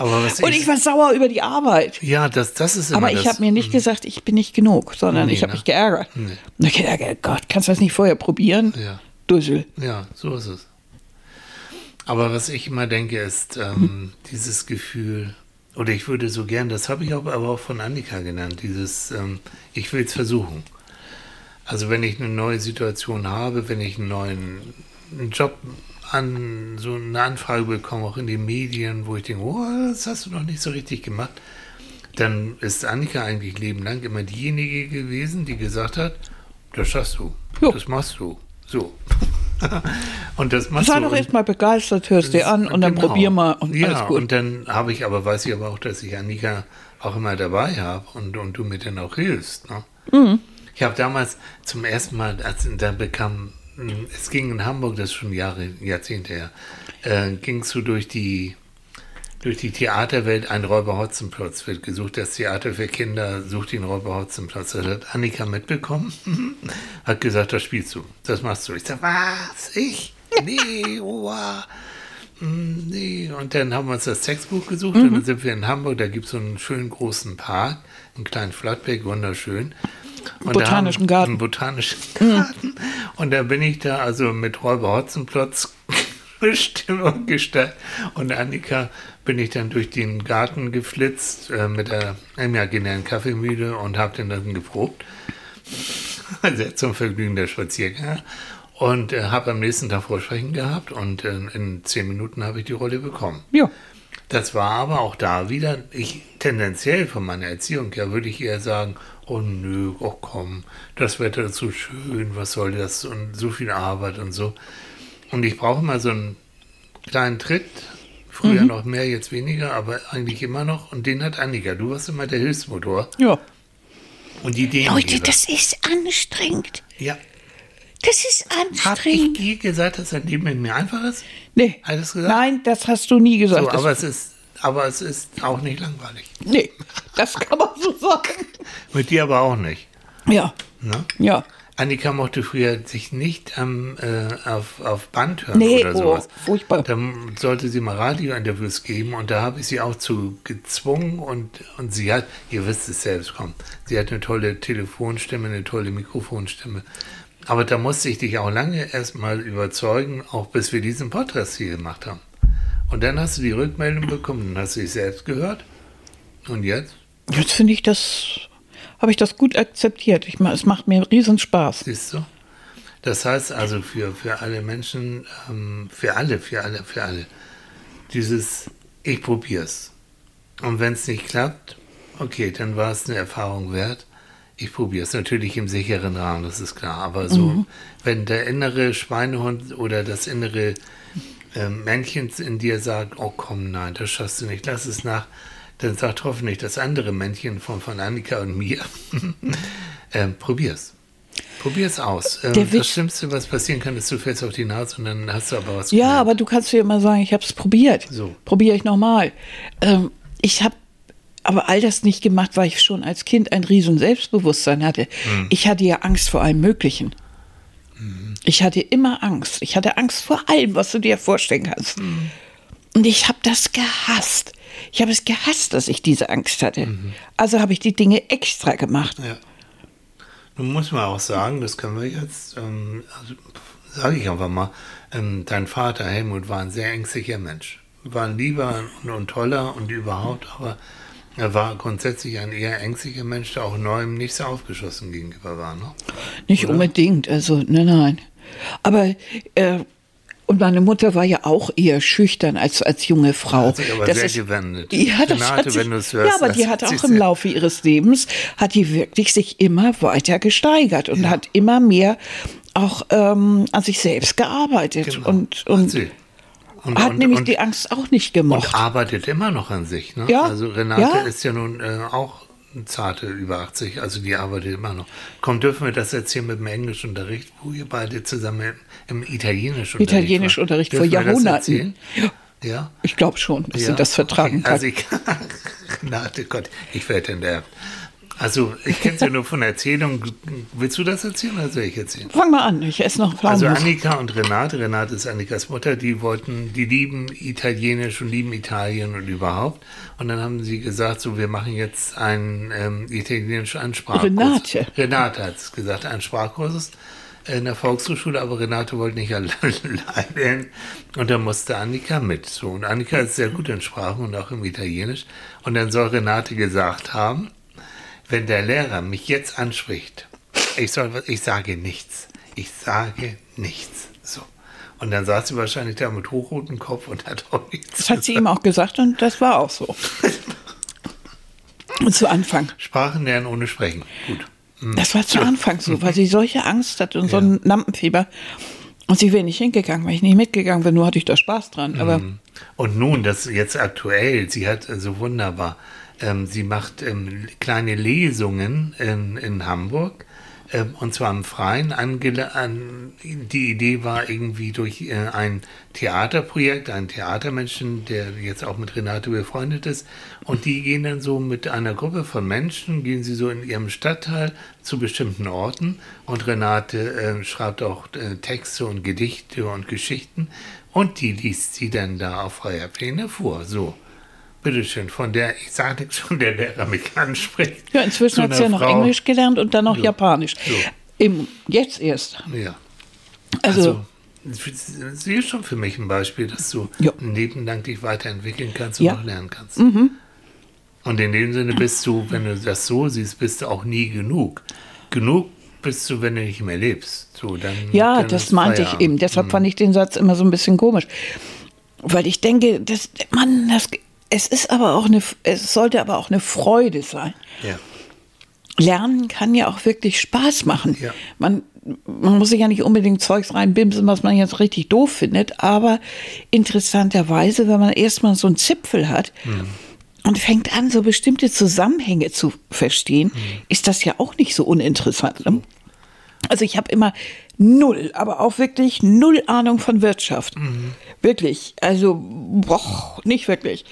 und ich war sauer über die Arbeit. Ja, das, das ist immer Aber ich habe mir nicht gesagt, ich bin nicht genug, sondern Nee, ich habe ne? mich geärgert. Nee. Und ich gedacht, Gott, kannst du das nicht vorher probieren? Ja. Dussel. Ja, so ist es. Aber was ich immer denke, ist ähm, dieses Gefühl, oder ich würde so gern, das habe ich auch, aber auch von Annika genannt, dieses, ähm, ich will es versuchen. Also wenn ich eine neue Situation habe, wenn ich einen neuen Job an, so eine Anfrage bekomme, auch in den Medien, wo ich denke, oh, das hast du noch nicht so richtig gemacht, dann ist Annika eigentlich lebenlang immer diejenige gewesen, die gesagt hat, das schaffst du, Jo. das machst du, so. und das machst Sei du. doch und- erst mal begeistert, hörst dir an und dann Genau. probier mal und ja, alles gut. und dann habe ich aber, weiß ich aber auch, dass ich Annika auch immer dabei habe und, und du mir dann auch hilfst. Ne? Mhm. Ich habe damals zum ersten Mal, als da bekam, es ging in Hamburg, das ist schon Jahre, Jahrzehnte her, äh, gingst du durch die durch die Theaterwelt ein Räuber Hotzenplotz wird gesucht. Das Theater für Kinder sucht den Räuber Hotzenplotz. Das hat Annika mitbekommen, hat gesagt, das spielst du, das machst du. Ich sag, was? Ich? Nee, oh, mm, nee. Und dann haben wir uns das Textbuch gesucht und dann sind wir in Hamburg, da gibt es so einen schönen großen Park, einen kleinen Flottberg, wunderschön. Und Botanischen Garten. Botanischen Garten. Und da bin ich da also mit Räuber Hotzenplotz Stimme Gestalt. Und Annika bin ich dann durch den Garten geflitzt äh, mit der imaginären Kaffeemühle und habe den dann geprobt. Sehr zum Vergnügen der Spaziergänger. Und äh, habe am nächsten Tag Vorsprechen gehabt und äh, in zehn Minuten habe ich die Rolle bekommen. ja. Das war aber auch da wieder, ich tendenziell von meiner Erziehung her würde ich eher sagen, oh nö, oh komm, das Wetter ist so schön, was soll das und so viel Arbeit und so. Und ich brauche mal so einen kleinen Tritt, früher noch mehr, jetzt weniger, aber eigentlich immer noch. Und den hat Annika, du warst immer der Hilfsmotor Ja. und die Ideen. Leute, das ist anstrengend. Ja, Das ist ich anstrengend. je gesagt, dass dein Leben mit mir einfach ist? Nee. Alles gesagt? Nein, das hast du nie gesagt. So, aber es ist, aber es ist auch nicht langweilig. nee, das kann man so sagen. Mit dir aber auch nicht. Ja, Ne? ja. Annika mochte früher sich nicht am, äh, auf, auf Band hören Nee, oder oh, sowas. furchtbar. Dann sollte sie mal Radiointerviews geben und da habe ich sie auch zu gezwungen und, und sie hat, ihr wisst es selbst, komm, sie hat eine tolle Telefonstimme, eine tolle Mikrofonstimme. Aber da musste ich dich auch lange erstmal überzeugen, auch bis wir diesen Podcast hier gemacht haben. Und dann hast du die Rückmeldung bekommen, dann hast du dich selbst gehört. Und jetzt? Jetzt finde ich das, habe ich das gut akzeptiert. Ich, es macht mir riesen Spaß. Siehst du? Das heißt also für, für alle Menschen, ähm, für alle, für alle, für alle, dieses Ich probier's. Und wenn es nicht klappt, okay, dann war es eine Erfahrung wert. Ich probiere es natürlich im sicheren Rahmen, das ist klar. Aber so, wenn der innere Schweinehund oder das innere ähm, Männchen in dir sagt, oh komm, nein, das schaffst du nicht, lass es nach, dann sagt hoffentlich das andere Männchen von, von Annika und mir, ähm, probier's. Probier's aus. Ähm, Der das Schlimmste, was passieren kann, ist, du fällst auf die Nase und dann hast du aber was Ja, gelernt. aber du kannst dir immer sagen, ich habe es probiert. So. Probiere ich nochmal. Ähm, ich habe aber all das nicht gemacht, weil ich schon als Kind ein riesen Selbstbewusstsein hatte. Hm. Ich hatte ja Angst vor allem Möglichen. Ich hatte immer Angst. Ich hatte Angst vor allem, was du dir vorstellen kannst. Hm. Und ich habe das gehasst. Ich habe es gehasst, dass ich diese Angst hatte. Mhm. Also habe ich die Dinge extra gemacht. Ja. Nun muss man auch sagen, das können wir jetzt, ähm, also, sage ich einfach mal, ähm, dein Vater Helmut war ein sehr ängstlicher Mensch. War ein lieber und, und toller und überhaupt, aber er war grundsätzlich ein eher ängstlicher Mensch, der auch Neuem nicht so aufgeschlossen gegenüber war. Ne? Nicht Oder? unbedingt, also nein, nein. Aber äh, und meine Mutter war ja auch eher schüchtern als als junge Frau. Hat sich aber sehr gewendet. Ja, das Renate, hat sich, hörst, ja, aber das die hat hat auch im Laufe ihres Lebens hat die wirklich sich immer weiter gesteigert und hat immer mehr auch ähm, an sich selbst gearbeitet Genau. und und sie. Und, hat und, nämlich und, die Angst auch nicht gemocht. und arbeitet immer noch an sich. Ne? Ja, Also Renate ja. ist ja nun äh, auch zarte über 80, also die arbeitet immer noch. Komm, dürfen wir das erzählen mit dem Englischunterricht, wo ihr beide zusammen im, im Italienischunterricht Italienischunterricht vor Jahrhunderten. Ja. Ich glaube schon, dass ja. sie das vertragen okay. Also ich, Renate, Gott, ich werde enterbt. Also, ich kenne es ja nur von Erzählungen. Willst du das erzählen oder soll ich erzählen? Fang mal an, ich esse noch Pflaumen. Also Annika und Renate, Renate ist Annikas Mutter, die wollten, die lieben Italienisch und lieben Italien und überhaupt. Und dann haben sie gesagt, so, wir machen jetzt einen ähm, italienischen Ansprachkurs. Renate. Renate hat es gesagt, einen Sprachkurs in der Volkshochschule, aber Renate wollte nicht allein. Und dann musste Annika mit. So, und Annika ist sehr gut in Sprachen und auch im Italienisch. Und dann soll Renate gesagt haben, wenn der Lehrer mich jetzt anspricht, ich, soll, ich sage nichts. Ich sage nichts. So. Und dann saß sie wahrscheinlich da mit hochrotem Kopf und hat auch nichts Das hat gesagt. sie ihm auch gesagt und das war auch so. und zu Anfang. Sprachen lernen ohne Sprechen. Gut. Mhm. Das war zu Anfang so, weil sie solche Angst hat und ja. so ein Lampenfieber. Und sie wäre nicht hingegangen, weil ich nicht mitgegangen bin, nur hatte ich da Spaß dran. Aber mhm. und nun, das jetzt aktuell, sie hat so also wunderbar ähm, sie macht ähm, kleine Lesungen in, in Hamburg ähm, und zwar im Freien. Angele an, die Idee war irgendwie durch äh, ein Theaterprojekt, ein Theatermenschen, der jetzt auch mit Renate befreundet ist. Und die gehen dann so mit einer Gruppe von Menschen, gehen sie so in ihrem Stadtteil zu bestimmten Orten. Und Renate äh, schreibt auch äh, Texte und Gedichte und Geschichten. Und die liest sie dann da auf freier Pläne vor. So bitteschön, von der, ich sage nichts, von der Lehrer mich anspricht. Ja, inzwischen hat sie ja noch Frau. Englisch gelernt und dann noch so. Japanisch. So. Im, jetzt erst. Ja. Also, also, sie ist schon für mich ein Beispiel, dass du ja. ein Leben lang dich weiterentwickeln kannst und ja. auch lernen kannst. Mhm. Und in dem Sinne bist du, wenn du das so siehst, bist du auch nie genug. Genug bist du, wenn du nicht mehr lebst. So, dann, ja, dann das meinte ich eben. Deshalb mhm. fand ich den Satz immer so ein bisschen komisch. Weil ich denke, das, Mann, das es ist aber auch eine, es sollte aber auch eine Freude sein. Ja. Lernen kann ja auch wirklich Spaß machen. Ja. Man, man muss sich ja nicht unbedingt Zeugs reinbimsen, was man jetzt richtig doof findet, aber interessanterweise, wenn man erstmal so einen Zipfel hat mhm. und fängt an, so bestimmte Zusammenhänge zu verstehen, mhm. ist das ja auch nicht so uninteressant. Ne? Also ich habe immer null, aber auch wirklich null Ahnung von Wirtschaft. Mhm. Wirklich. Also, boah, nicht wirklich.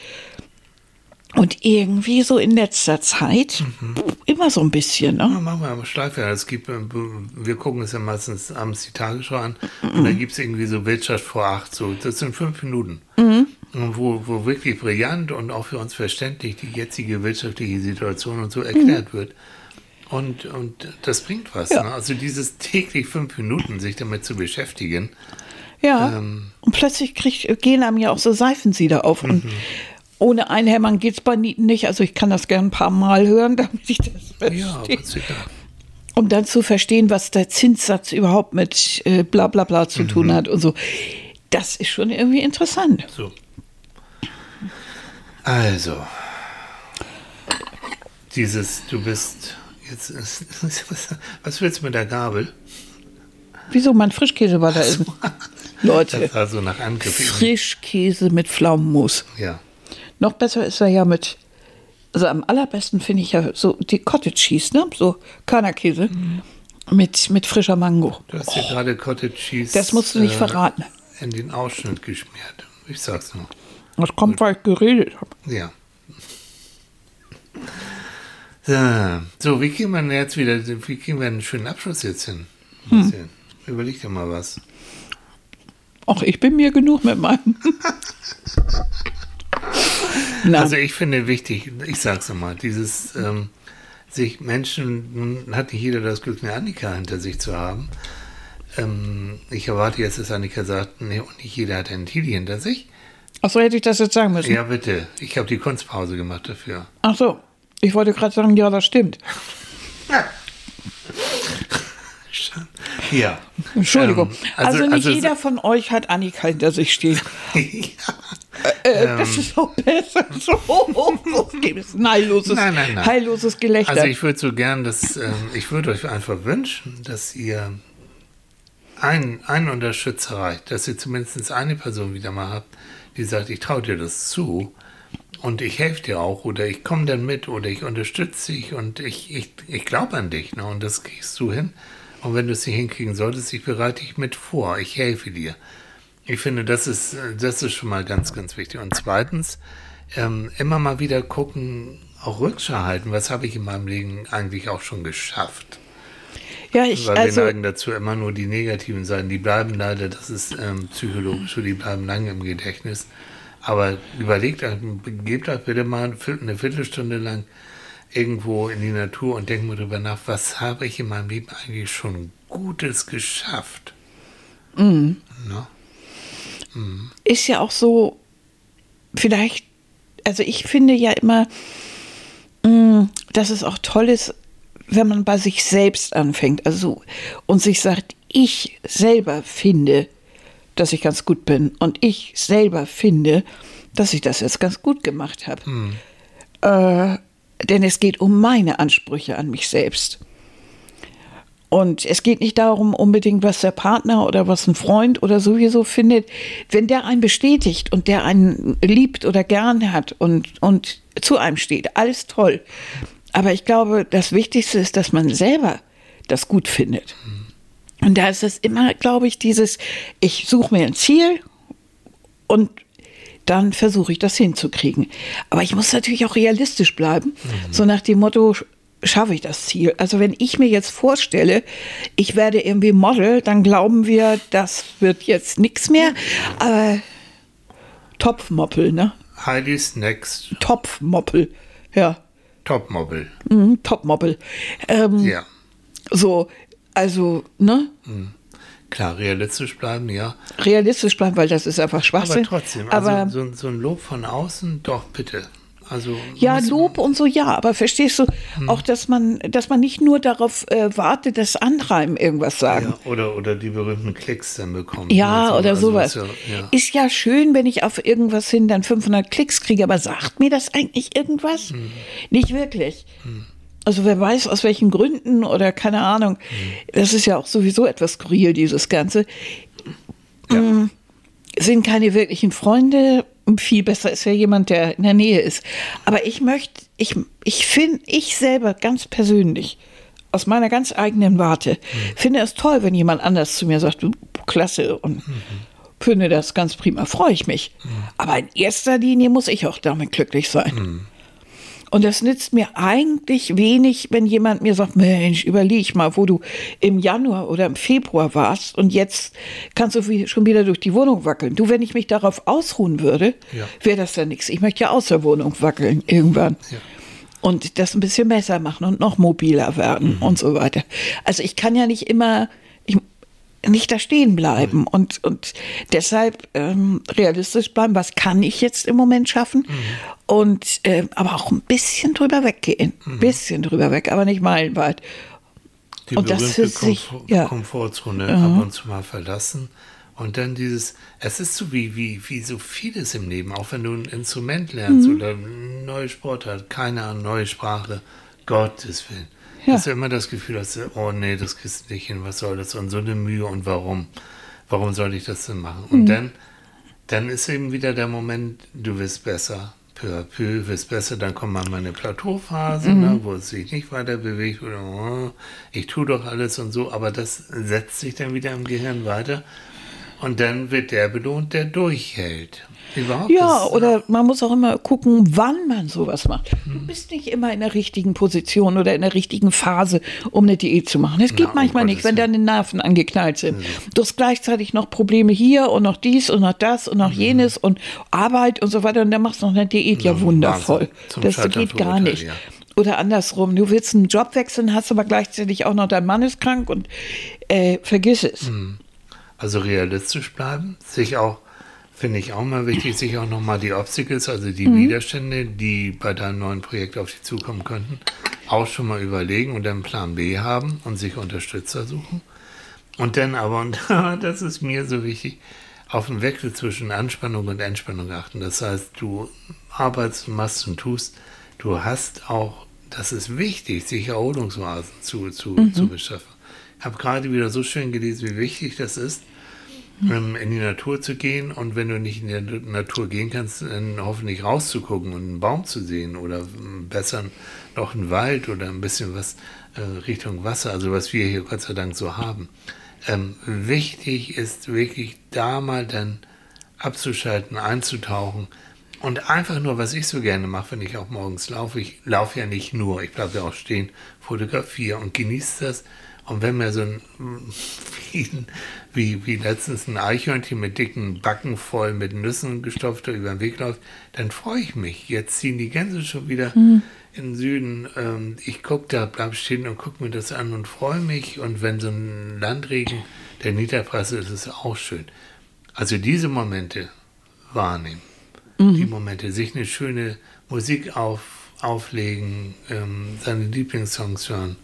Und irgendwie so in letzter Zeit mhm. immer so ein bisschen. Ne? Ja, machen wir aber Schleife. Es gibt, äh, wir gucken es ja meistens abends die Tagesschau an mhm. und da gibt es irgendwie so Wirtschaft vor acht. So, das sind fünf Minuten. Mhm. Wo, wo wirklich brillant und auch für uns verständlich die jetzige wirtschaftliche Situation und so erklärt mhm. wird. Und, und das bringt was. Ja. Ne? Also dieses täglich fünf Minuten sich damit zu beschäftigen. Ja. Ähm, und plötzlich krieg, gehen einem ja auch so Seifensieder auf. Und mhm. ohne Einhämmern geht es bei Nieten nicht. Also ich kann das gerne ein paar Mal hören, damit ich das verstehe. Ja, sicher. Um dann zu verstehen, was der Zinssatz überhaupt mit äh, bla bla bla zu mhm. tun hat und so. Das ist schon irgendwie interessant. So. Also, dieses, du bist Jetzt, was willst du mit der Gabel? Wieso? Mein Frischkäse war da essen. Leute. Das sah so nach Angriff. Frischkäse mit Pflaumenmus. Ja. Noch besser ist er ja mit, also am allerbesten finde ich ja so die Cottage Cheese, ne? So Körnerkäse mhm. mit, mit frischer Mango. Du hast oh. hier gerade Cottage Cheese. Das musst du nicht äh, verraten. In den Ausschnitt geschmiert. Ich sag's nur. Das kommt, weil ich geredet habe. Ja. So, wie kriegen wir jetzt wieder, wie kriegen wir einen schönen Abschluss jetzt hin? Hm. Überleg dir mal was. Ach, ich bin mir genug mit meinem. also ich finde wichtig, ich sag's nochmal, dieses ähm, sich Menschen, nun hat nicht jeder das Glück, eine Annika hinter sich zu haben. Ähm, ich erwarte jetzt, dass Annika sagt, nee, und nicht jeder hat einen Tili hinter sich. Ach so, hätte ich das jetzt sagen müssen. Ja, bitte. Ich habe die Kunstpause gemacht dafür. Ach so. Ich wollte gerade sagen, ja, das stimmt. Ja. Entschuldigung. Ähm, also, also, nicht also, jeder von euch hat Annika hinter sich stehen. ja. Äh, äh, das ähm, ist auch besser so. gibt es ein heilloses, nein, nein, nein. heilloses Gelächter. Also ich würde so gern, dass ähm, ich würde euch einfach wünschen, dass ihr einen, einen Unterstützer reicht, dass ihr zumindest eine Person wieder mal habt, die sagt, ich traue dir das zu und ich helfe dir auch oder ich komme dann mit oder ich unterstütze dich und ich, ich, ich glaube an dich ne? und das kriegst du hin. Und wenn du es nicht hinkriegen solltest, ich bereite dich mit vor, ich helfe dir. Ich finde, das ist, das ist schon mal ganz, ganz wichtig. Und zweitens, ähm, immer mal wieder gucken, auch Rückschau halten, was habe ich in meinem Leben eigentlich auch schon geschafft. Ja, ich, Weil also, wir neigen dazu immer nur die negativen Seiten, die bleiben leider, das ist ähm, psychologisch, so, die bleiben lange im Gedächtnis. Aber überlegt gebt euch bitte mal eine Viertelstunde lang irgendwo in die Natur und denkt mal drüber nach, was habe ich in meinem Leben eigentlich schon Gutes geschafft. Mhm. Ne? ist ja auch so, vielleicht, also ich finde ja immer, mh, dass es auch toll ist, wenn man bei sich selbst anfängt, also und sich sagt, ich selber finde, dass ich ganz gut bin und ich selber finde, dass ich das jetzt ganz gut gemacht habe. Äh, denn es geht um meine Ansprüche an mich selbst. Und es geht nicht darum unbedingt, was der Partner oder was ein Freund oder sowieso findet. Wenn der einen bestätigt und der einen liebt oder gern hat und, und zu einem steht, alles toll. Aber ich glaube, das Wichtigste ist, dass man selber das gut findet. Und da ist es immer, glaube ich, dieses, ich suche mir ein Ziel und dann versuche ich das hinzukriegen. Aber ich muss natürlich auch realistisch bleiben. So nach dem Motto, schaffe ich das Ziel? Also wenn ich mir jetzt vorstelle, ich werde irgendwie Model, dann glauben wir, das wird jetzt nichts mehr. Aber Topfmoppel, ne? Heidi's Next Topfmoppel, ja. Topmobile. Mhm, Topmoppel. Ähm, Ja. So, also, ne? Klar, realistisch bleiben, ja. Realistisch bleiben, weil das ist einfach Schwachsinn. Aber trotzdem, also Aber so, so ein Lob von außen, doch bitte. Also Ja, Lob und so, ja, aber verstehst du auch, dass man, dass man nicht nur darauf äh, wartet, dass andere einem irgendwas sagen. Ja, oder, oder die berühmten Klicks dann bekommen. Ja, Also, oder also sowas. ist ja, ja. Ist ja schön, wenn ich auf irgendwas hin dann 500 Klicks kriege, aber sagt mir das eigentlich irgendwas? Hm. Nicht wirklich. Also wer weiß aus welchen Gründen oder keine Ahnung. Hm. Das ist ja auch sowieso etwas skurril, dieses Ganze. Mm, Sind keine wirklichen Freunde. Viel besser ist ja jemand, der in der Nähe ist. Aber ich möchte, ich, ich finde, ich selber ganz persönlich, aus meiner ganz eigenen Warte, finde es toll, wenn jemand anders zu mir sagt, du, klasse und finde das ganz prima, freue ich mich. Aber in erster Linie muss ich auch damit glücklich sein. Und das nützt mir eigentlich wenig, wenn jemand mir sagt, Mensch, überleg mal, wo du im Januar oder im Februar warst und jetzt kannst du schon wieder durch die Wohnung wackeln. Du, wenn ich mich darauf ausruhen würde, Ja. wäre das ja nichts. Ich möchte ja aus der Wohnung wackeln irgendwann. Ja. Und das ein bisschen besser machen und noch mobiler werden und so weiter. Also ich kann ja nicht immer, ich, nicht da stehen bleiben und, und deshalb ähm, realistisch bleiben, was kann ich jetzt im Moment schaffen und äh, aber auch ein bisschen drüber weggehen, ein bisschen drüber weg, aber nicht meilenweit. Die Und das berühmte für sich, Komfort ja. Komfortzone ab und zu mal verlassen. Und dann dieses, es ist so wie, wie, wie so vieles im Leben, auch wenn du ein Instrument lernst Mhm. oder eine neue Sportart, keine Ahnung, neue Sprache, Gottes Willen. Ja. Dass du immer das Gefühl hast, oh nee, das kriegst du nicht hin, was soll das? Und so eine Mühe und warum? Warum soll ich das denn machen? Mhm. Und dann, dann ist eben wieder der Moment, du wirst besser, peu à peu, wirst besser, dann kommt mal eine Plateauphase, Mhm. ne, wo es sich nicht weiter bewegt oder oh, ich tue doch alles und so, aber das setzt sich dann wieder im Gehirn weiter und dann wird der belohnt, der durchhält. Überhaupt Ja, das- oder man muss auch immer gucken, wann man sowas macht. Du bist nicht immer in der richtigen Position oder in der richtigen Phase, um eine Diät zu machen. Es geht um manchmal nicht, wenn deine Nerven angeknallt sind. Du hast gleichzeitig noch Probleme hier und noch dies und noch das und noch jenes und Arbeit und so weiter und dann machst du noch eine Diät. Ja, Ja, wundervoll. Das Scheitern geht gar nicht. ja. Oder andersrum, du willst einen Job wechseln, hast aber gleichzeitig auch noch dein Mann ist krank und äh, vergiss es. Also realistisch bleiben, sich auch, finde ich auch mal wichtig, sich auch nochmal die Obstacles, also die Widerstände, die bei deinem neuen Projekt auf dich zukommen könnten, auch schon mal überlegen und dann Plan B haben und sich Unterstützer suchen. Und dann aber, und das ist mir so wichtig, auf den Wechsel zwischen Anspannung und Entspannung achten. Das heißt, du arbeitest, machst und tust, du hast auch, das ist wichtig, sich Erholungsoasen zu, zu, zu beschaffen. Habe gerade wieder so schön gelesen, wie wichtig das ist, ähm, in die Natur zu gehen und wenn du nicht in die Natur gehen kannst, dann hoffentlich rauszugucken und einen Baum zu sehen oder ähm, besser noch einen Wald oder ein bisschen was äh, Richtung Wasser, also was wir hier Gott sei Dank so haben. Ähm, wichtig ist wirklich da mal dann abzuschalten, einzutauchen und einfach nur, was ich so gerne mache, wenn ich auch morgens laufe, ich laufe ja nicht nur, ich bleibe ja auch stehen, fotografiere und genieße das. Und wenn mir so ein, wie, wie, wie letztens ein Eichhörnchen mit dicken Backen voll mit Nüssen gestopft über den Weg läuft, dann freue ich mich. Jetzt ziehen die Gänse schon wieder mhm. in den Süden. Ähm, ich gucke da, bleib stehen und gucke mir das an und freue mich. Und wenn so ein Landregen der Niederpresse ist, ist es auch schön. Also diese Momente wahrnehmen. Mhm. Die Momente, sich eine schöne Musik auf, auflegen, ähm, seine Lieblingssongs hören,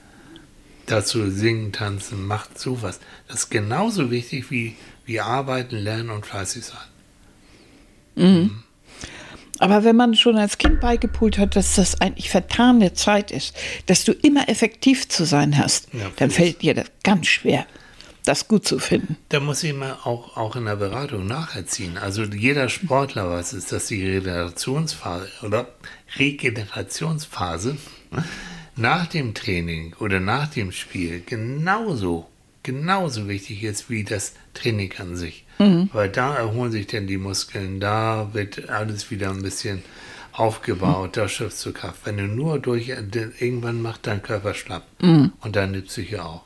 dazu singen, tanzen, macht sowas. Das ist genauso wichtig wie, wie arbeiten, lernen und fleißig sein. Mhm. Mhm. Aber wenn man schon als Kind beigepult hat, dass das eigentlich vertane Zeit ist, dass du immer effektiv zu sein hast, ja, dann fällt dir das ganz schwer das gut zu finden. Da muss ich immer auch, auch in der Beratung nacherziehen. Also jeder Sportler weiß es, dass die Regenerationsphase oder Regenerationsphase nach dem Training oder nach dem Spiel genauso, genauso wichtig ist wie das Training an sich. Mhm. Weil da erholen sich dann die Muskeln, da wird alles wieder ein bisschen aufgebaut, mhm. da schöpfst du Kraft. Wenn du nur durch, irgendwann macht dein Körper schlapp mhm. und deine Psyche auch.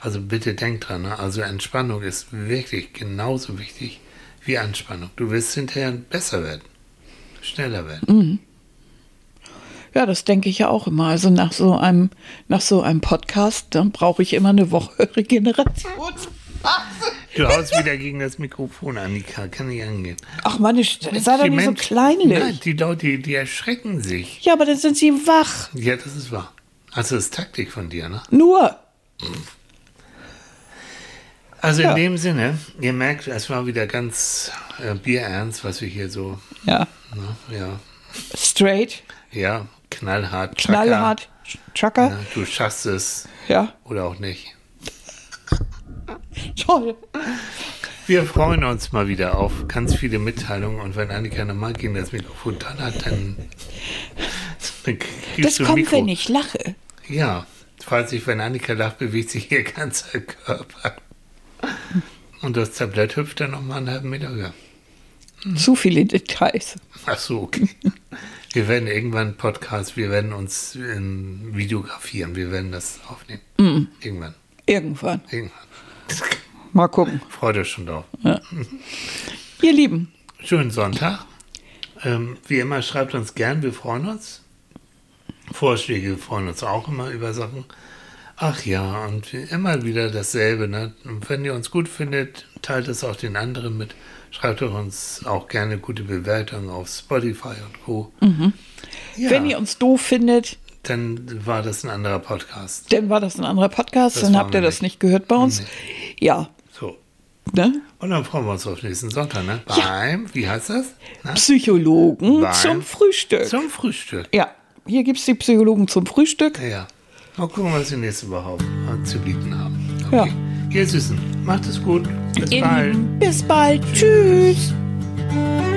Also bitte denk dran, ne? also Entspannung ist wirklich genauso wichtig wie Anspannung. Du wirst hinterher besser werden, schneller werden. Ja, das denke ich ja auch immer. Also nach so einem, nach so einem Podcast, dann brauche ich immer eine Woche Regenerationsphase. Du haust wieder gegen das Mikrofon, Annika. Kann nicht angehen. Ach Mann, sei doch nicht so kleinlich. Nein, die Leute, die, die erschrecken sich. Ja, aber dann sind sie wach. Ja, das ist wahr. Also das ist Taktik von dir, ne? Nur. Also in dem Sinne, ihr merkt, es war wieder ganz äh, bierernst, was wir hier so. Ja. Na, ja. Straight. Ja, knallhart. Knallhart. Trucker. Ja, du schaffst es. Ja. Oder auch nicht. Toll. Wir freuen uns mal wieder auf ganz viele Mitteilungen und wenn Annika nochmal gegen das Mikrofon dran hat, dann, dann Das kommt, Mikro. wenn ich lache. Ja, falls ich, wenn Annika lacht, bewegt sich ihr ganzer Körper. Und das Tablett hüpft dann nochmal einen halben Meter höher. Hm. Zu viele Details. Ach so, okay. Wir werden irgendwann Podcast, wir werden uns ähm, videografieren, wir werden das aufnehmen. Mm. Irgendwann. Irgendwann. Irgendwann. Mal gucken. Freut euch schon drauf. Ja. Ihr Lieben. Schönen Sonntag. Ähm, wie immer, schreibt uns gern, wir freuen uns. Vorschläge, wir freuen uns auch immer über Sachen. Ach ja, und immer wieder dasselbe. Ne? Und wenn ihr uns gut findet, teilt es auch den anderen mit. Schreibt uns auch gerne gute Bewertungen auf Spotify und Co. Mhm. Ja. Wenn ihr uns doof findet, dann war das ein anderer Podcast. Dann war das ein anderer Podcast, das dann habt ihr das nicht. nicht gehört bei uns. Nee. Ja. So. Ne? Und dann freuen wir uns auf nächsten Sonntag, ne? Beim, ja. wie heißt das? Na? Psychologen Beim, zum Frühstück. Zum Frühstück. Ja, hier gibt es die Psychologen zum Frühstück. Ja. Mal gucken, was wir nächste Woche zu bieten haben. Okay. Ja. Ihr Süßen, macht es gut. Bis Ihr bald. Bis bald. Tschüss. Tschüss.